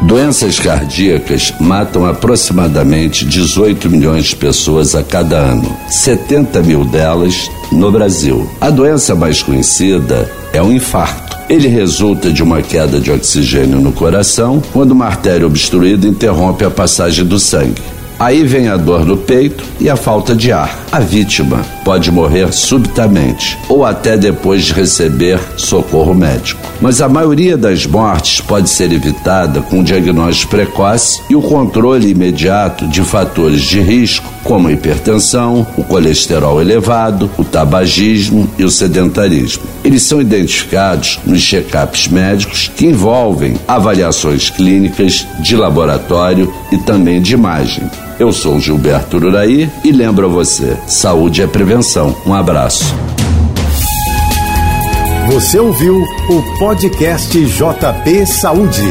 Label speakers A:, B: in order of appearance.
A: Doenças cardíacas matam aproximadamente 18 milhões de pessoas a cada ano, 70 mil delas no Brasil. A doença mais conhecida é o infarto. Ele resulta de uma queda de oxigênio no coração quando uma artéria obstruída interrompe a passagem do sangue. Aí vem a dor no peito e a falta de ar. A vítima pode morrer subitamente ou até depois de receber socorro médico. Mas a maioria das mortes pode ser evitada com diagnóstico precoce e o controle imediato de fatores de risco como a hipertensão, o colesterol elevado, o tabagismo e o sedentarismo. Eles são identificados nos check-ups médicos que envolvem avaliações clínicas, de laboratório e também de imagem. Eu sou Gilberto Uraí e lembro a você: saúde é prevenção. Um abraço.
B: Você ouviu o podcast JP Saúde.